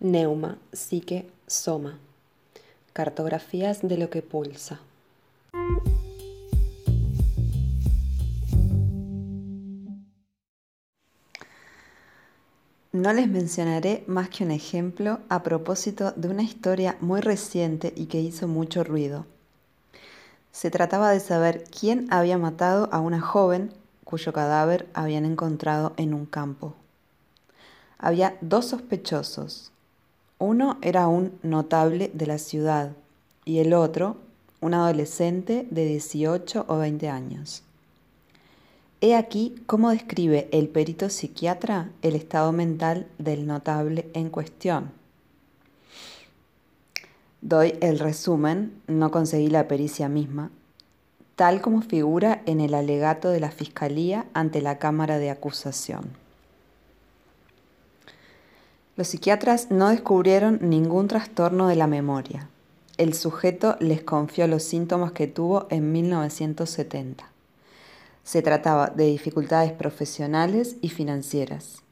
Neuma, psique, soma. Cartografías de lo que pulsa. No les mencionaré más que un ejemplo a propósito de una historia muy reciente y que hizo mucho ruido. Se trataba de saber quién había matado a una joven cuyo cadáver habían encontrado en un campo. Había dos sospechosos, uno era un notable de la ciudad y el otro un adolescente de 18 o 20 años. He aquí cómo describe el perito psiquiatra el estado mental del notable en cuestión. Doy el resumen, no conseguí la pericia misma, tal como figura en el alegato de la Fiscalía ante la Cámara de Acusación. Los psiquiatras no descubrieron ningún trastorno de la memoria. El sujeto les confió los síntomas que tuvo en 1970. Se trataba de dificultades profesionales y financieras.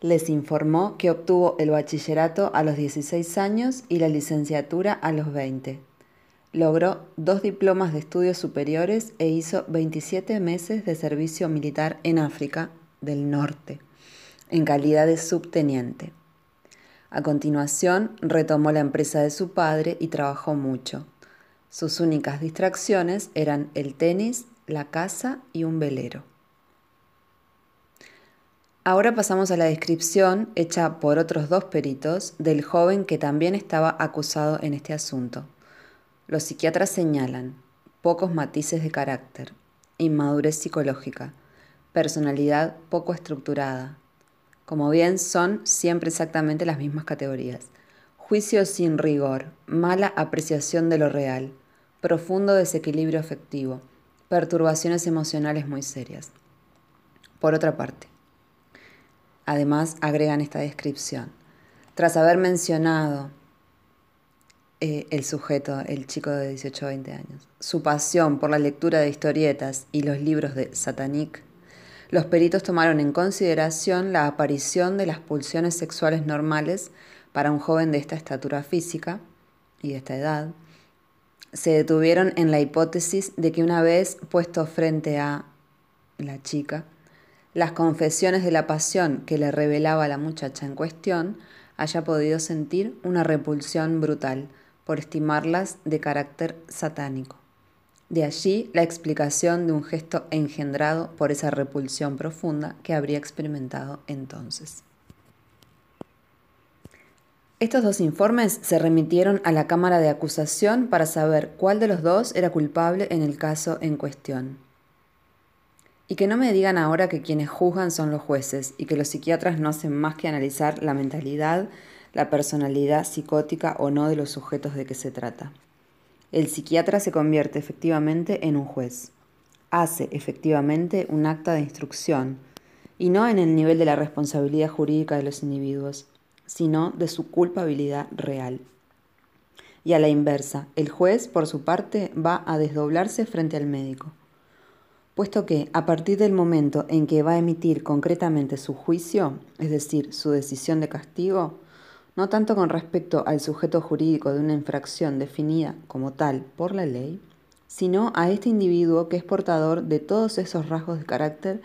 Les informó que obtuvo el bachillerato a los 16 años y la licenciatura a los 20. Logró dos diplomas de estudios superiores e hizo 27 meses de servicio militar en África del Norte en calidad de subteniente. A continuación, retomó la empresa de su padre y trabajó mucho. Sus únicas distracciones eran el tenis, la casa y un velero. Ahora pasamos a la descripción hecha por otros dos peritos del joven que también estaba acusado en este asunto. Los psiquiatras señalan pocos matices de carácter, inmadurez psicológica, personalidad poco estructurada, como bien son siempre exactamente las mismas categorías. Juicio sin rigor, mala apreciación de lo real, profundo desequilibrio afectivo, perturbaciones emocionales muy serias. Por otra parte, además agregan esta descripción. Tras haber mencionado eh, el sujeto, el chico de 18 o 20 años, su pasión por la lectura de historietas y los libros de Satanic, los peritos tomaron en consideración la aparición de las pulsiones sexuales normales para un joven de esta estatura física y de esta edad. Se detuvieron en la hipótesis de que una vez puesto frente a la chica, las confesiones de la pasión que le revelaba la muchacha en cuestión haya podido sentir una repulsión brutal por estimarlas de carácter satánico. De allí la explicación de un gesto engendrado por esa repulsión profunda que habría experimentado entonces. Estos dos informes se remitieron a la Cámara de Acusación para saber cuál de los dos era culpable en el caso en cuestión. Y que no me digan ahora que quienes juzgan son los jueces y que los psiquiatras no hacen más que analizar la mentalidad, la personalidad psicótica o no de los sujetos de que se trata el psiquiatra se convierte efectivamente en un juez. Hace efectivamente un acta de instrucción, y no en el nivel de la responsabilidad jurídica de los individuos, sino de su culpabilidad real. Y a la inversa, el juez, por su parte, va a desdoblarse frente al médico, puesto que a partir del momento en que va a emitir concretamente su juicio, es decir, su decisión de castigo, no tanto con respecto al sujeto jurídico de una infracción definida como tal por la ley, sino a este individuo que es portador de todos esos rasgos de carácter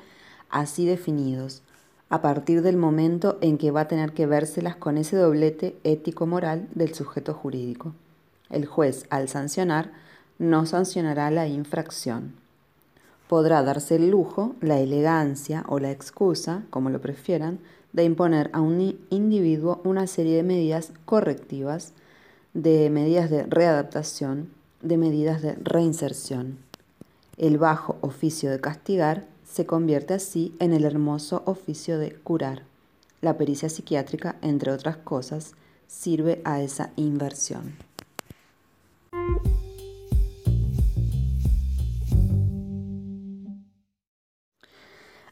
así definidos, a partir del momento en que va a tener que vérselas con ese doblete ético-moral del sujeto jurídico. El juez, al sancionar, no sancionará la infracción. Podrá darse el lujo, la elegancia o la excusa, como lo prefieran, de imponer a un individuo una serie de medidas correctivas, de medidas de readaptación, de medidas de reinserción. El bajo oficio de castigar se convierte así en el hermoso oficio de curar. La pericia psiquiátrica, entre otras cosas, sirve a esa inversión.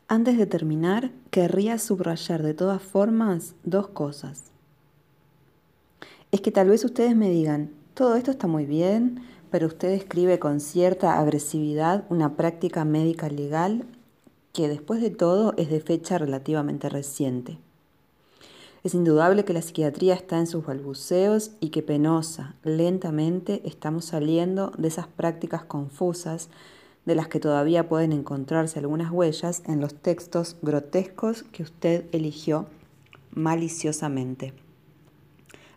Antes de terminar, querría subrayar de todas formas dos cosas. Es que tal vez ustedes me digan, todo esto está muy bien, pero usted escribe con cierta agresividad una práctica médica legal que después de todo es de fecha relativamente reciente. Es indudable que la psiquiatría está en sus balbuceos y que penosa, lentamente estamos saliendo de esas prácticas confusas de las que todavía pueden encontrarse algunas huellas en los textos grotescos que usted eligió maliciosamente.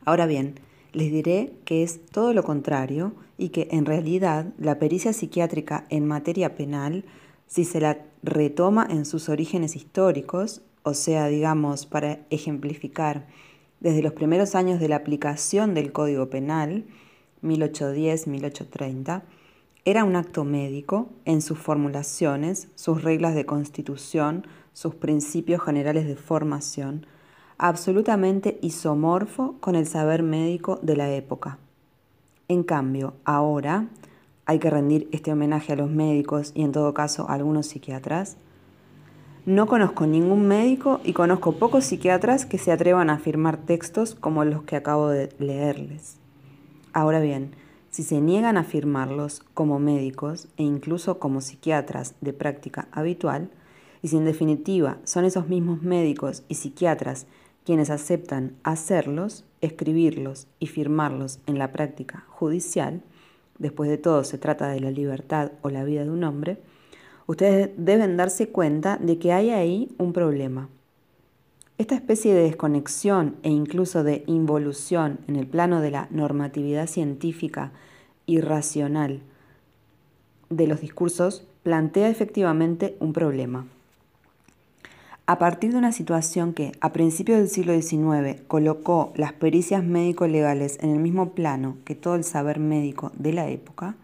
Ahora bien, les diré que es todo lo contrario y que en realidad la pericia psiquiátrica en materia penal, si se la retoma en sus orígenes históricos, o sea, digamos, para ejemplificar, desde los primeros años de la aplicación del Código Penal, 1810-1830, era un acto médico en sus formulaciones, sus reglas de constitución, sus principios generales de formación, absolutamente isomorfo con el saber médico de la época. En cambio, ahora hay que rendir este homenaje a los médicos y en todo caso a algunos psiquiatras, no conozco ningún médico y conozco pocos psiquiatras que se atrevan a afirmar textos como los que acabo de leerles. Ahora bien, si se niegan a afirmarlos como médicos e incluso como psiquiatras de práctica habitual, y si en definitiva son esos mismos médicos y psiquiatras quienes aceptan hacerlos, escribirlos y firmarlos en la práctica judicial, después de todo se trata de la libertad o la vida de un hombre, ustedes deben darse cuenta de que hay ahí un problema. Esta especie de desconexión e incluso de involución en el plano de la normatividad científica y racional de los discursos plantea efectivamente un problema. A partir de una situación que, a principios del siglo XIX, colocó las pericias médico-legales en el mismo plano que todo el saber médico de la época,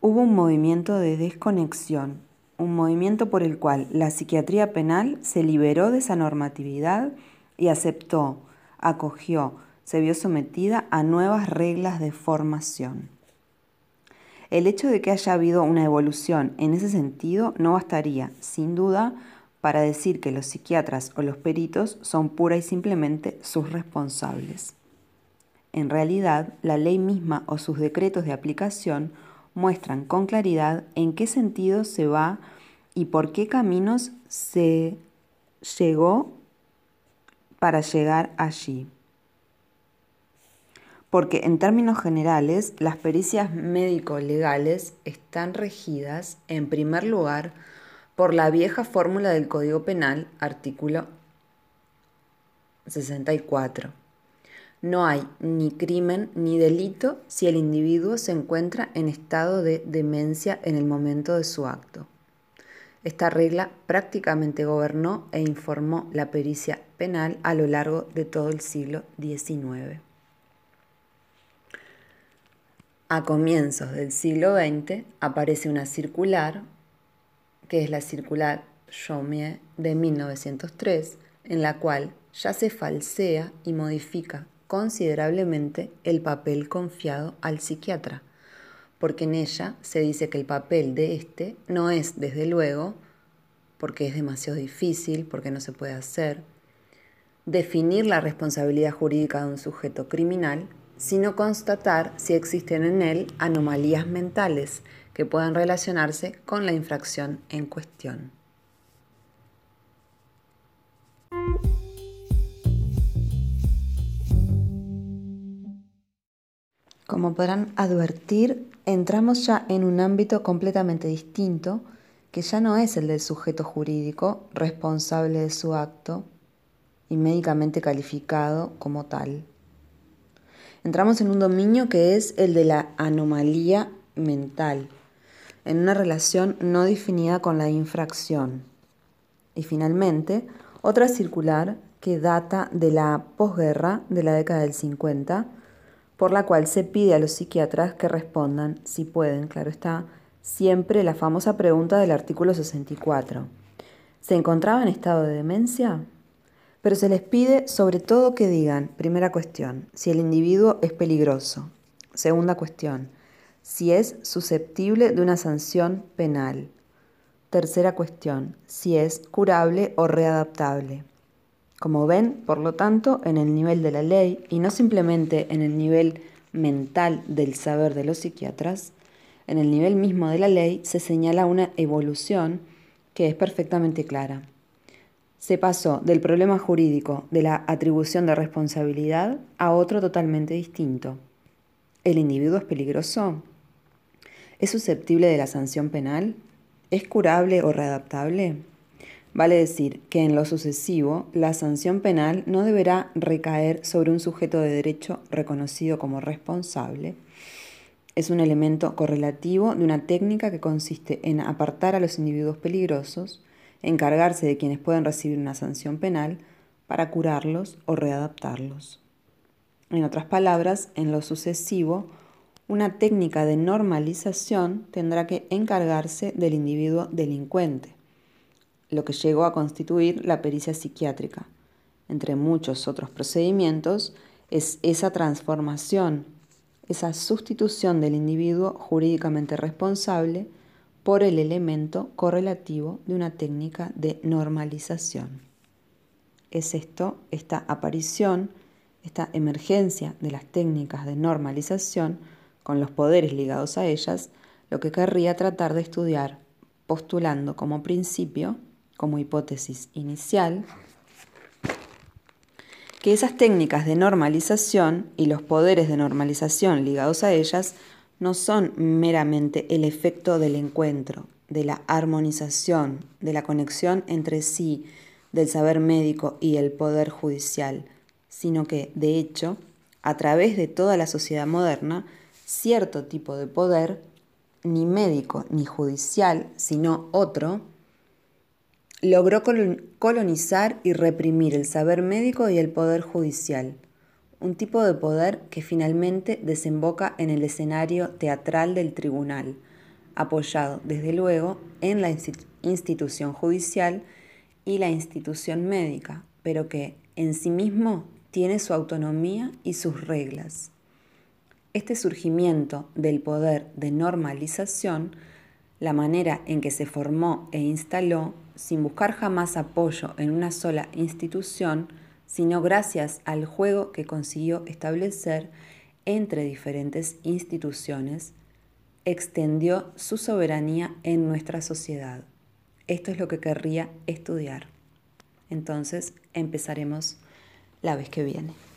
hubo un movimiento de desconexión un movimiento por el cual la psiquiatría penal se liberó de esa normatividad y aceptó, acogió, se vio sometida a nuevas reglas de formación. El hecho de que haya habido una evolución en ese sentido no bastaría, sin duda, para decir que los psiquiatras o los peritos son pura y simplemente sus responsables. En realidad, la ley misma o sus decretos de aplicación muestran con claridad en qué sentido se va y por qué caminos se llegó para llegar allí. Porque en términos generales, las pericias médico-legales están regidas, en primer lugar, por la vieja fórmula del Código Penal, artículo 64 no hay ni crimen ni delito si el individuo se encuentra en estado de demencia en el momento de su acto. Esta regla prácticamente gobernó e informó la pericia penal a lo largo de todo el siglo XIX. A comienzos del siglo XX aparece una circular, que es la circular Chaumier de 1903, en la cual ya se falsea y modifica considerablemente el papel confiado al psiquiatra, porque en ella se dice que el papel de éste no es, desde luego, porque es demasiado difícil, porque no se puede hacer, definir la responsabilidad jurídica de un sujeto criminal, sino constatar si existen en él anomalías mentales que puedan relacionarse con la infracción en cuestión. Como podrán advertir, entramos ya en un ámbito completamente distinto, que ya no es el del sujeto jurídico responsable de su acto y médicamente calificado como tal. Entramos en un dominio que es el de la anomalía mental, en una relación no definida con la infracción. Y finalmente, otra circular que data de la posguerra de la década del 50, por la cual se pide a los psiquiatras que respondan, si pueden, claro está, siempre la famosa pregunta del artículo 64. ¿Se encontraba en estado de demencia? Pero se les pide sobre todo que digan, primera cuestión, si el individuo es peligroso. Segunda cuestión, si es susceptible de una sanción penal. Tercera cuestión, si es curable o readaptable. Como ven, por lo tanto, en el nivel de la ley y no simplemente en el nivel mental del saber de los psiquiatras, en el nivel mismo de la ley se señala una evolución que es perfectamente clara. se pasó del problema jurídico de la atribución de responsabilidad a otro totalmente distinto. ¿El individuo es peligroso? ¿Es susceptible de la sanción penal? ¿Es curable o readaptable? Vale decir que en lo sucesivo, la sanción penal no deberá recaer sobre un sujeto de derecho reconocido como responsable. Es un elemento correlativo de una técnica que consiste en apartar a los individuos peligrosos, encargarse de quienes pueden recibir una sanción penal para curarlos o readaptarlos. En otras palabras, en lo sucesivo, una técnica de normalización tendrá que encargarse del individuo delincuente, lo que llegó a constituir la pericia psiquiátrica. Entre muchos otros procedimientos, es esa transformación, esa sustitución del individuo jurídicamente responsable por el elemento correlativo de una técnica de normalización. Es esto, esta aparición, esta emergencia de las técnicas de normalización con los poderes ligados a ellas, lo que querría tratar de estudiar, postulando como principio, como hipótesis inicial, que esas técnicas de normalización y los poderes de normalización ligados a ellas no son meramente el efecto del encuentro, de la armonización, de la conexión entre sí del saber médico y el poder judicial, sino que, de hecho, a través de toda la sociedad moderna, cierto tipo de poder, ni médico ni judicial, sino otro, logró colonizar y reprimir el saber médico y el poder judicial un tipo de poder que finalmente desemboca en el escenario teatral del tribunal, apoyado desde luego en la institución judicial y la institución médica, pero que en sí mismo tiene su autonomía y sus reglas. Este surgimiento del poder de normalización, la manera en que se formó e instaló, sin buscar jamás apoyo en una sola institución, sino gracias al juego que consiguió establecer entre diferentes instituciones, extendió su soberanía en nuestra sociedad. Esto es lo que querría estudiar. Entonces empezaremos la vez que viene.